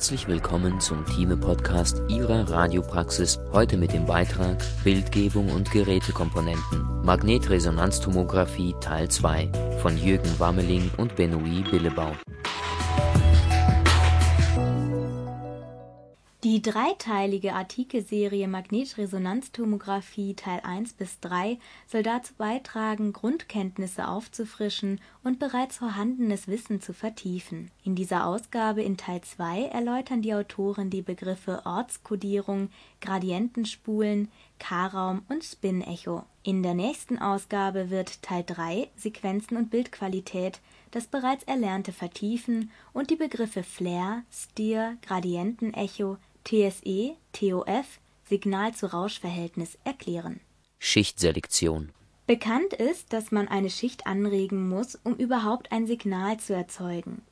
Herzlich willkommen zum Thieme-Podcast Ihrer Radiopraxis. Heute mit dem Beitrag Bildgebung und Gerätekomponenten. Magnetresonanztomographie Teil 2 von Jürgen Wammeling und Benoit Billebau. Die dreiteilige Artikelserie Magnetresonanztomographie Teil 1 bis 3 soll dazu beitragen, Grundkenntnisse aufzufrischen und bereits vorhandenes Wissen zu vertiefen. In dieser Ausgabe in Teil 2 erläutern die Autoren die Begriffe Ortskodierung, Gradientenspulen, K-Raum und Spin-Echo. In der nächsten Ausgabe wird Teil 3 Sequenzen und Bildqualität das bereits Erlernte vertiefen und die Begriffe Flare, Steer, Gradientenecho, TSE, TOF, Signal-zu-Rausch-Verhältnis erklären. Schichtselektion Bekannt ist, dass man eine Schicht anregen muss, um überhaupt ein Signal zu erzeugen.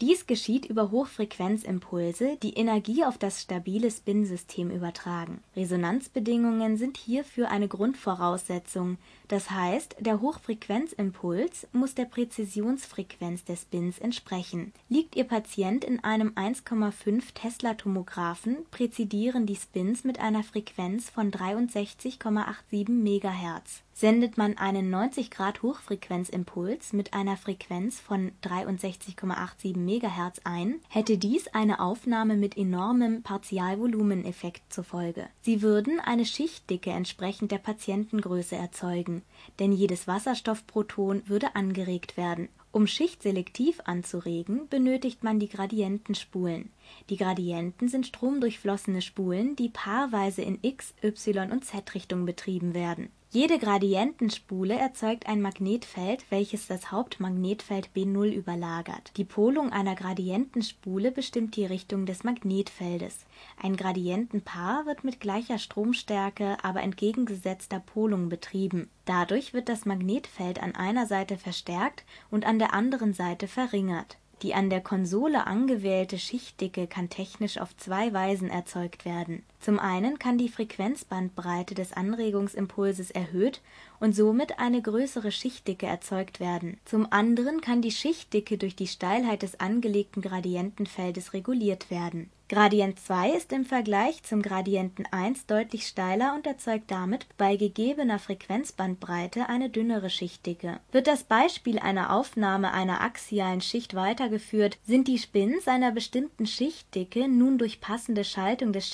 Dies geschieht über Hochfrequenzimpulse, die Energie auf das stabile Spin-System übertragen. Resonanzbedingungen sind hierfür eine Grundvoraussetzung, das heißt, der Hochfrequenzimpuls muss der Präzisionsfrequenz des Spins entsprechen. Liegt Ihr Patient in einem 1,5 Tesla-Tomographen, präzidieren die Spins mit einer Frequenz von 63,87 MHz. Sendet man einen 90 Grad Hochfrequenzimpuls mit einer Frequenz von 63,87 MHz ein, hätte dies eine Aufnahme mit enormem Partialvolumeneffekt zur Folge. Sie würden eine Schichtdicke entsprechend der Patientengröße erzeugen, denn jedes Wasserstoffproton würde angeregt werden. Um schichtselektiv anzuregen, benötigt man die Gradientenspulen. Die Gradienten sind stromdurchflossene Spulen, die paarweise in x, y und z-Richtung betrieben werden jede Gradientenspule erzeugt ein Magnetfeld, welches das Hauptmagnetfeld B0 überlagert. Die Polung einer Gradientenspule bestimmt die Richtung des Magnetfeldes. Ein Gradientenpaar wird mit gleicher Stromstärke, aber entgegengesetzter Polung betrieben. Dadurch wird das Magnetfeld an einer Seite verstärkt und an der anderen Seite verringert die an der Konsole angewählte Schichtdicke kann technisch auf zwei Weisen erzeugt werden. Zum einen kann die Frequenzbandbreite des Anregungsimpulses erhöht und somit eine größere Schichtdicke erzeugt werden. Zum anderen kann die Schichtdicke durch die Steilheit des angelegten Gradientenfeldes reguliert werden Gradient 2 ist im Vergleich zum Gradienten 1 deutlich steiler und erzeugt damit bei gegebener Frequenzbandbreite eine dünnere Schichtdicke. Wird das Beispiel einer Aufnahme einer axialen Schicht weitergeführt, sind die Spins einer bestimmten Schichtdicke nun durch passende Schaltung des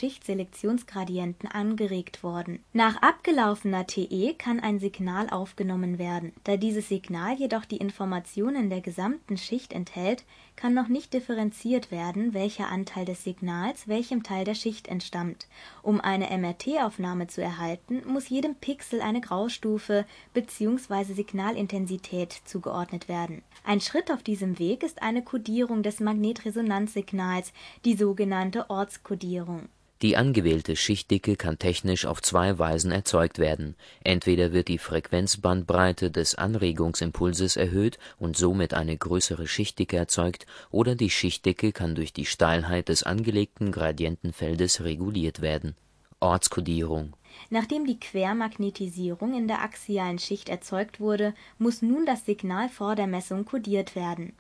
Schichtselektionsgradienten angeregt worden. Nach abgelaufener TE kann ein Signal aufgenommen werden. Da dieses Signal jedoch die Informationen der gesamten Schicht enthält, kann noch nicht differenziert werden, welcher Anteil des Signals welchem Teil der Schicht entstammt. Um eine MRT-Aufnahme zu erhalten, muss jedem Pixel eine Graustufe bzw. Signalintensität zugeordnet werden. Ein Schritt auf diesem Weg ist eine Kodierung des Magnetresonanzsignals, die sogenannte Ortskodierung die angewählte Schichtdicke kann technisch auf zwei Weisen erzeugt werden: Entweder wird die Frequenzbandbreite des Anregungsimpulses erhöht und somit eine größere Schichtdicke erzeugt, oder die Schichtdicke kann durch die Steilheit des angelegten Gradientenfeldes reguliert werden. Ortskodierung. Nachdem die Quermagnetisierung in der axialen Schicht erzeugt wurde, muss nun das Signal vor der Messung kodiert werden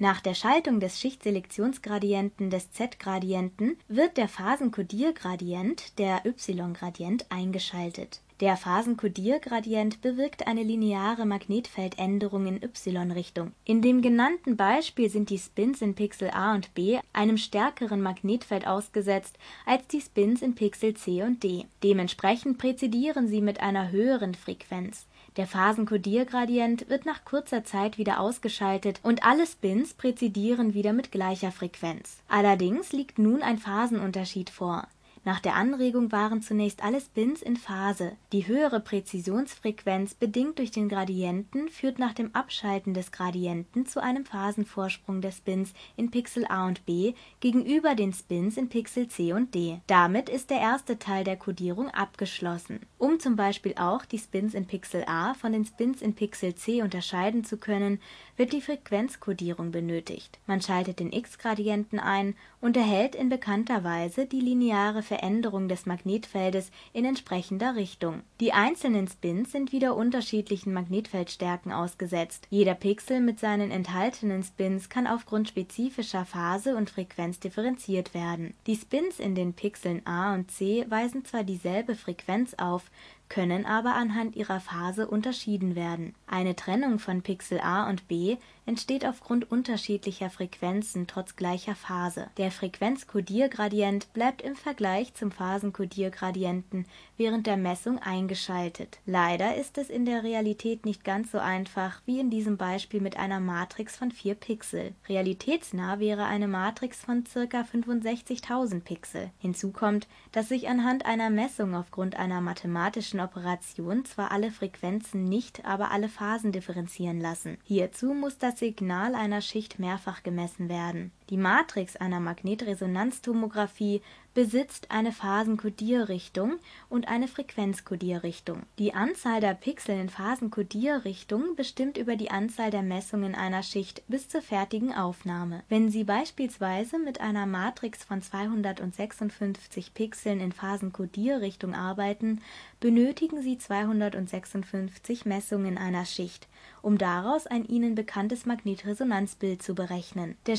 nach der Schaltung des Schichtselektionsgradienten des Z-Gradienten wird der Phasenkodiergradient, der y-Gradient, eingeschaltet. Der Phasenkodiergradient bewirkt eine lineare Magnetfeldänderung in y-Richtung. In dem genannten Beispiel sind die Spins in Pixel A und B einem stärkeren Magnetfeld ausgesetzt als die Spins in Pixel C und D. Dementsprechend präzidieren sie mit einer höheren Frequenz der Phasenkodiergradient wird nach kurzer Zeit wieder ausgeschaltet und alle Spins präzidieren wieder mit gleicher Frequenz. Allerdings liegt nun ein Phasenunterschied vor nach der Anregung waren zunächst alle Spins in Phase. Die höhere Präzisionsfrequenz, bedingt durch den Gradienten, führt nach dem Abschalten des Gradienten zu einem Phasenvorsprung der Spins in Pixel A und B gegenüber den Spins in Pixel C und D. Damit ist der erste Teil der Kodierung abgeschlossen. Um zum Beispiel auch die Spins in Pixel A von den Spins in Pixel C unterscheiden zu können, wird die Frequenzkodierung benötigt. Man schaltet den X-Gradienten ein und erhält in bekannter Weise die lineare Veränderung des Magnetfeldes in entsprechender Richtung. Die einzelnen Spins sind wieder unterschiedlichen Magnetfeldstärken ausgesetzt. Jeder Pixel mit seinen enthaltenen Spins kann aufgrund spezifischer Phase und Frequenz differenziert werden. Die Spins in den Pixeln A und C weisen zwar dieselbe Frequenz auf können aber anhand ihrer Phase unterschieden werden. Eine Trennung von Pixel A und B entsteht aufgrund unterschiedlicher Frequenzen trotz gleicher Phase. Der Frequenzkodiergradient bleibt im Vergleich zum Phasenkodiergradienten während der Messung eingeschaltet. Leider ist es in der Realität nicht ganz so einfach wie in diesem Beispiel mit einer Matrix von 4 Pixel. Realitätsnah wäre eine Matrix von ca. 65.000 Pixel. Hinzu kommt, dass sich anhand einer Messung aufgrund einer mathematischen Operation zwar alle Frequenzen nicht, aber alle Phasen differenzieren lassen. Hierzu muss das Signal einer Schicht mehrfach gemessen werden. Die Matrix einer Magnetresonanztomographie besitzt eine Phasenkodierrichtung und eine Frequenzkodierrichtung. Die Anzahl der Pixel in Phasenkodierrichtung bestimmt über die Anzahl der Messungen einer Schicht bis zur fertigen Aufnahme. Wenn Sie beispielsweise mit einer Matrix von 256 Pixeln in Phasenkodierrichtung arbeiten, benötigen Sie 256 Messungen einer Schicht, um daraus ein Ihnen bekanntes Magnetresonanzbild zu berechnen. Der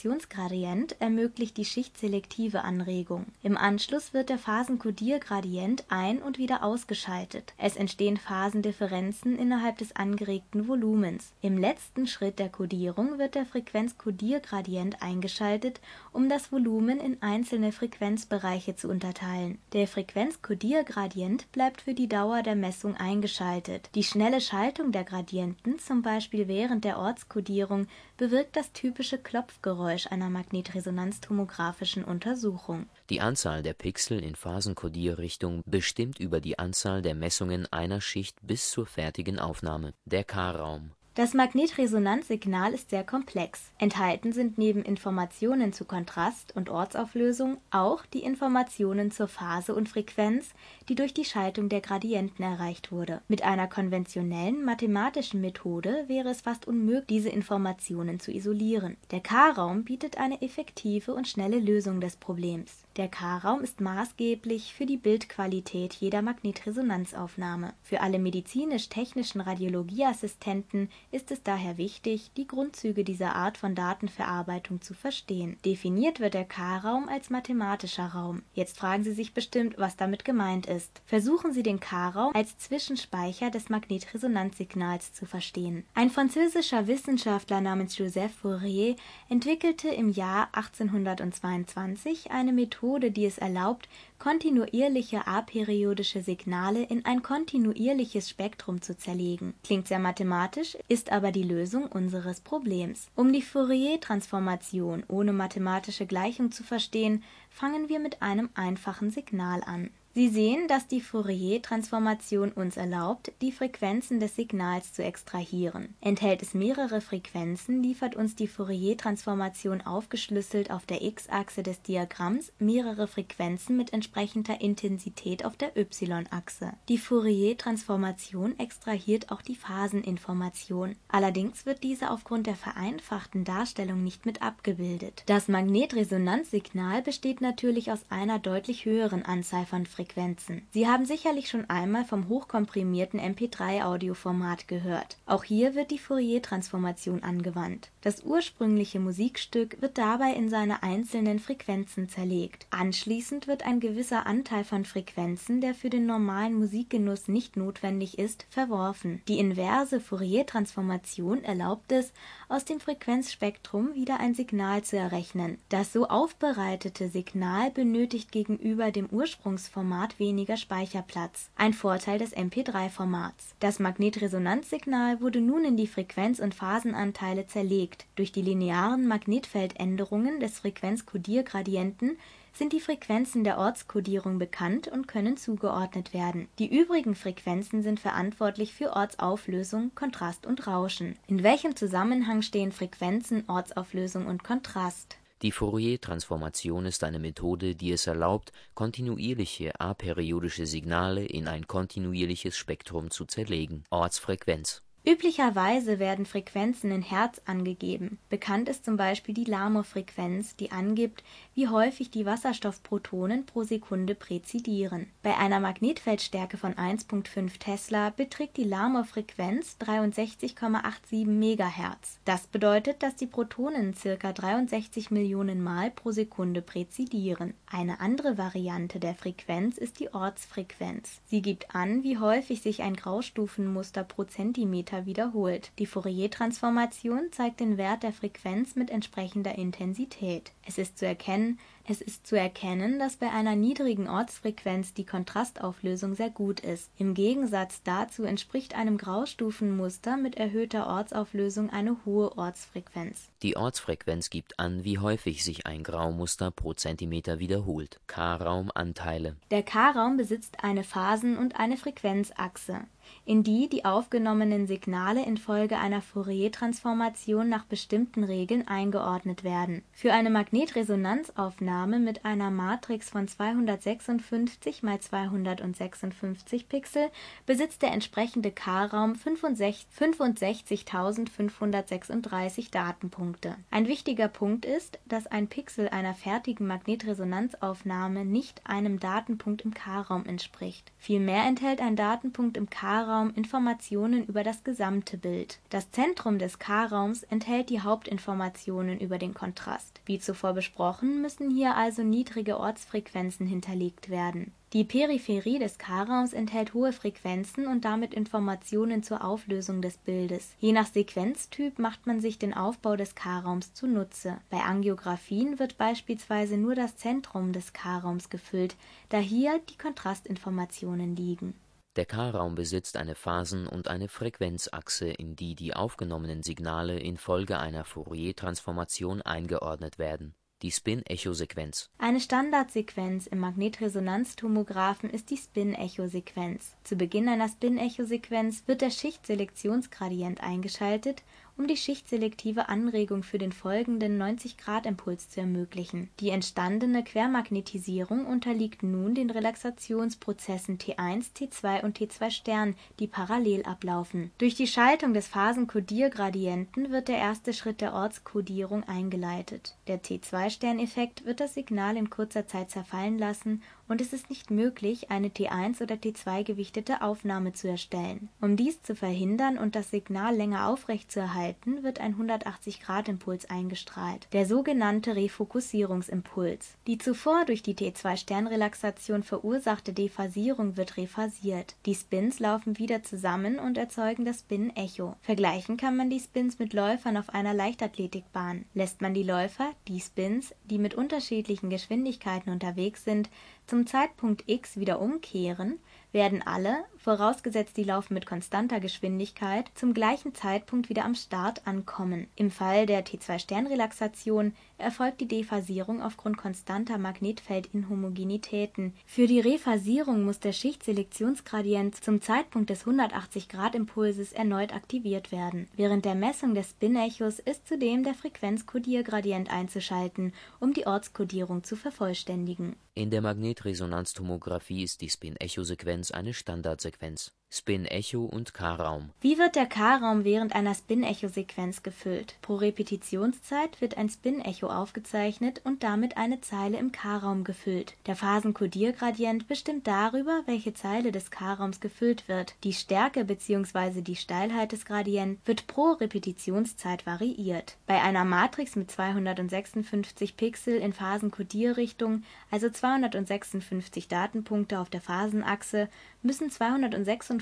Schichtselektionsgradient ermöglicht die schichtselektive Anregung. Im Anschluss wird der Phasenkodiergradient ein und wieder ausgeschaltet. Es entstehen Phasendifferenzen innerhalb des angeregten Volumens. Im letzten Schritt der Kodierung wird der Frequenzkodiergradient eingeschaltet, um das Volumen in einzelne Frequenzbereiche zu unterteilen. Der Frequenzkodiergradient bleibt für die Dauer der Messung eingeschaltet. Die schnelle Schaltung der Gradienten zum Beispiel während der Ortskodierung, bewirkt das typische Klopfgeräusch einer magnetresonanztomographischen Untersuchung. Die Anzahl der Pixel in Phasenkodierrichtung bestimmt über die Anzahl der Messungen einer Schicht bis zur fertigen Aufnahme. Der K-Raum das Magnetresonanzsignal ist sehr komplex. Enthalten sind neben Informationen zu Kontrast und Ortsauflösung auch die Informationen zur Phase und Frequenz, die durch die Schaltung der Gradienten erreicht wurde. Mit einer konventionellen mathematischen Methode wäre es fast unmöglich, diese Informationen zu isolieren. Der K-Raum bietet eine effektive und schnelle Lösung des Problems. Der K-Raum ist maßgeblich für die Bildqualität jeder Magnetresonanzaufnahme. Für alle medizinisch-technischen Radiologieassistenten ist es daher wichtig, die Grundzüge dieser Art von Datenverarbeitung zu verstehen. Definiert wird der K-Raum als mathematischer Raum. Jetzt fragen Sie sich bestimmt, was damit gemeint ist. Versuchen Sie den K-Raum als Zwischenspeicher des Magnetresonanzsignals zu verstehen. Ein französischer Wissenschaftler namens Joseph Fourier entwickelte im Jahr 1822 eine Methode, die es erlaubt, kontinuierliche aperiodische Signale in ein kontinuierliches Spektrum zu zerlegen. Klingt sehr mathematisch, ist aber die Lösung unseres Problems. Um die Fourier-Transformation ohne mathematische Gleichung zu verstehen, fangen wir mit einem einfachen Signal an Sie sehen, dass die Fourier-Transformation uns erlaubt, die Frequenzen des Signals zu extrahieren. Enthält es mehrere Frequenzen, liefert uns die Fourier-Transformation aufgeschlüsselt auf der x-Achse des Diagramms mehrere Frequenzen mit entsprechender Intensität auf der y-Achse. Die Fourier-Transformation extrahiert auch die Phaseninformation. Allerdings wird diese aufgrund der vereinfachten Darstellung nicht mit abgebildet. Das Magnetresonanzsignal besteht natürlich aus einer deutlich höheren Anzahl von Frequenzen Frequenzen. Sie haben sicherlich schon einmal vom hochkomprimierten MP3-Audioformat gehört. Auch hier wird die Fourier-Transformation angewandt. Das ursprüngliche Musikstück wird dabei in seine einzelnen Frequenzen zerlegt. Anschließend wird ein gewisser Anteil von Frequenzen, der für den normalen Musikgenuss nicht notwendig ist, verworfen. Die inverse Fourier-Transformation erlaubt es, aus dem Frequenzspektrum wieder ein Signal zu errechnen. Das so aufbereitete Signal benötigt gegenüber dem Ursprungsformat Format weniger Speicherplatz, ein Vorteil des MP3-Formats. Das Magnetresonanzsignal wurde nun in die Frequenz und Phasenanteile zerlegt. Durch die linearen Magnetfeldänderungen des Frequenzkodiergradienten sind die Frequenzen der Ortskodierung bekannt und können zugeordnet werden. Die übrigen Frequenzen sind verantwortlich für Ortsauflösung, Kontrast und Rauschen. In welchem Zusammenhang stehen Frequenzen, Ortsauflösung und Kontrast die Fourier-Transformation ist eine Methode, die es erlaubt, kontinuierliche aperiodische Signale in ein kontinuierliches Spektrum zu zerlegen. Ortsfrequenz Üblicherweise werden Frequenzen in Hertz angegeben, bekannt ist zum Beispiel die Larmor-Frequenz, die angibt, wie häufig die Wasserstoffprotonen pro Sekunde präzidieren. Bei einer Magnetfeldstärke von 1.5 Tesla beträgt die Larmor-Frequenz 63,87 MHz. Das bedeutet, dass die Protonen ca. 63 Millionen Mal pro Sekunde präzidieren. Eine andere Variante der Frequenz ist die Ortsfrequenz. Sie gibt an, wie häufig sich ein Graustufenmuster pro Zentimeter Parameter wiederholt. Die Fourier-Transformation zeigt den Wert der Frequenz mit entsprechender Intensität. Es ist zu erkennen es ist zu erkennen, dass bei einer niedrigen Ortsfrequenz die Kontrastauflösung sehr gut ist. Im Gegensatz dazu entspricht einem Graustufenmuster mit erhöhter Ortsauflösung eine hohe Ortsfrequenz. Die Ortsfrequenz gibt an, wie häufig sich ein Graumuster pro Zentimeter wiederholt. K-Raumanteile Der K-Raum besitzt eine Phasen und eine Frequenzachse in die die aufgenommenen Signale infolge einer Fourier-Transformation nach bestimmten Regeln eingeordnet werden. Für eine Magnetresonanzaufnahme mit einer Matrix von 256 mal 256 Pixel besitzt der entsprechende K-Raum 65.536 Datenpunkte. Ein wichtiger Punkt ist, dass ein Pixel einer fertigen Magnetresonanzaufnahme nicht einem Datenpunkt im K-Raum entspricht. Vielmehr enthält ein Datenpunkt im K-Raum Informationen über das gesamte Bild. Das Zentrum des K-Raums enthält die Hauptinformationen über den Kontrast. Wie zuvor besprochen, müssen hier also niedrige Ortsfrequenzen hinterlegt werden. Die Peripherie des K-Raums enthält hohe Frequenzen und damit Informationen zur Auflösung des Bildes. Je nach Sequenztyp macht man sich den Aufbau des K-Raums zunutze. Bei Angiographien wird beispielsweise nur das Zentrum des K-Raums gefüllt, da hier die Kontrastinformationen liegen der K-Raum besitzt eine Phasen und eine Frequenzachse, in die die aufgenommenen Signale infolge einer Fourier-Transformation eingeordnet werden die Spin-Echo-Sequenz. Eine Standardsequenz im Magnetresonanztomographen ist die Spin-Echo-Sequenz. Zu Beginn einer Spin-Echo-Sequenz wird der Schichtselektionsgradient eingeschaltet um die schichtselektive Anregung für den folgenden 90-Grad-Impuls zu ermöglichen. Die entstandene Quermagnetisierung unterliegt nun den Relaxationsprozessen T1, T2 und T2 die parallel ablaufen. Durch die Schaltung des Phasenkodiergradienten wird der erste Schritt der Ortskodierung eingeleitet. Der T2-Effekt wird das Signal in kurzer Zeit zerfallen lassen und es ist nicht möglich, eine T1 oder T2 gewichtete Aufnahme zu erstellen. Um dies zu verhindern und das Signal länger aufrechtzuerhalten, wird ein 180-Grad-Impuls eingestrahlt, der sogenannte Refokussierungsimpuls. Die zuvor durch die T2-Sternrelaxation verursachte Dephasierung wird rephasiert. Die Spins laufen wieder zusammen und erzeugen das Spin-Echo. Vergleichen kann man die Spins mit Läufern auf einer Leichtathletikbahn. Lässt man die Läufer, die Spins, die mit unterschiedlichen Geschwindigkeiten unterwegs sind, zum Zeitpunkt x wieder umkehren werden alle, vorausgesetzt die laufen mit konstanter Geschwindigkeit, zum gleichen Zeitpunkt wieder am Start ankommen. Im Fall der T2-Sternrelaxation erfolgt die Dephasierung aufgrund konstanter Magnetfeldinhomogenitäten. Für die Rephasierung muss der Schichtselektionsgradient zum Zeitpunkt des 180-Grad-Impulses erneut aktiviert werden. Während der Messung des Spin-Echos ist zudem der Frequenzkodiergradient einzuschalten, um die Ortskodierung zu vervollständigen. In der Magnetresonanztomographie ist die Spin-Echo-Sequenz Sequenz eine Standardsequenz fence. Spin-Echo und K-Raum. Wie wird der K-Raum während einer Spin-Echo-Sequenz gefüllt? Pro Repetitionszeit wird ein Spin-Echo aufgezeichnet und damit eine Zeile im K-Raum gefüllt. Der Phasenkodiergradient bestimmt darüber, welche Zeile des K-Raums gefüllt wird. Die Stärke bzw. die Steilheit des Gradients wird pro Repetitionszeit variiert. Bei einer Matrix mit 256 Pixel in Phasenkodierrichtung, also 256 Datenpunkte auf der Phasenachse, müssen 256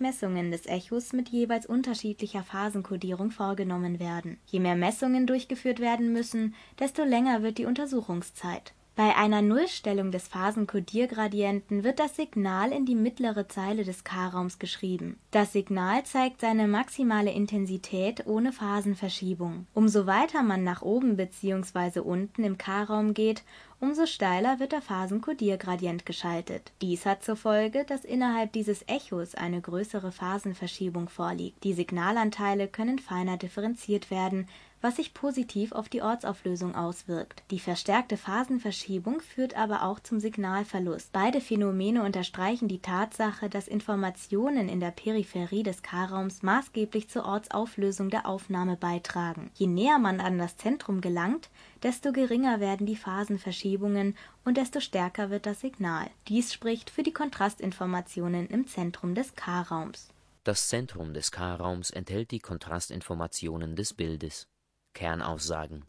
Messungen des Echos mit jeweils unterschiedlicher Phasenkodierung vorgenommen werden. Je mehr Messungen durchgeführt werden müssen, desto länger wird die Untersuchungszeit bei einer Nullstellung des Phasenkodiergradienten wird das Signal in die mittlere Zeile des K-Raums geschrieben. Das Signal zeigt seine maximale Intensität ohne Phasenverschiebung. Umso weiter man nach oben bzw. unten im K-Raum geht, umso steiler wird der Phasenkodiergradient geschaltet. Dies hat zur Folge, dass innerhalb dieses Echos eine größere Phasenverschiebung vorliegt. Die Signalanteile können feiner differenziert werden was sich positiv auf die Ortsauflösung auswirkt. Die verstärkte Phasenverschiebung führt aber auch zum Signalverlust. Beide Phänomene unterstreichen die Tatsache, dass Informationen in der Peripherie des K-Raums maßgeblich zur Ortsauflösung der Aufnahme beitragen. Je näher man an das Zentrum gelangt, desto geringer werden die Phasenverschiebungen und desto stärker wird das Signal. Dies spricht für die Kontrastinformationen im Zentrum des K-Raums. Das Zentrum des K-Raums enthält die Kontrastinformationen des Bildes. Kernaussagen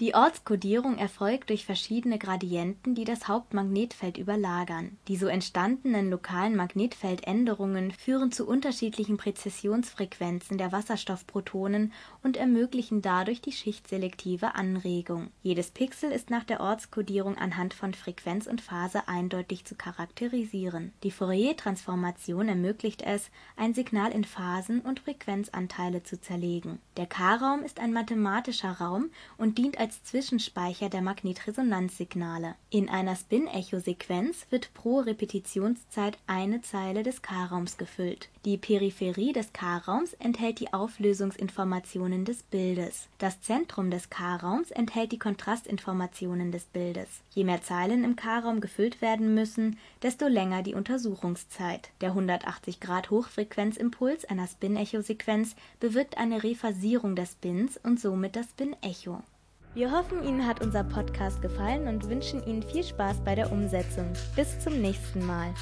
die Ortskodierung erfolgt durch verschiedene Gradienten, die das Hauptmagnetfeld überlagern. Die so entstandenen lokalen Magnetfeldänderungen führen zu unterschiedlichen Präzessionsfrequenzen der Wasserstoffprotonen und ermöglichen dadurch die schichtselektive Anregung. Jedes Pixel ist nach der Ortskodierung anhand von Frequenz und Phase eindeutig zu charakterisieren. Die Fourier-Transformation ermöglicht es, ein Signal in Phasen und Frequenzanteile zu zerlegen. Der K-Raum ist ein mathematischer Raum und dient als Zwischenspeicher der Magnetresonanzsignale. In einer Spin-Echo-Sequenz wird pro Repetitionszeit eine Zeile des K-Raums gefüllt. Die Peripherie des K-Raums enthält die Auflösungsinformationen des Bildes. Das Zentrum des K-Raums enthält die Kontrastinformationen des Bildes. Je mehr Zeilen im K-Raum gefüllt werden müssen, desto länger die Untersuchungszeit. Der 180-Grad-Hochfrequenzimpuls einer Spin-Echo-Sequenz bewirkt eine Rephasierung des Spins und somit das Spin-Echo. Wir hoffen, Ihnen hat unser Podcast gefallen und wünschen Ihnen viel Spaß bei der Umsetzung. Bis zum nächsten Mal.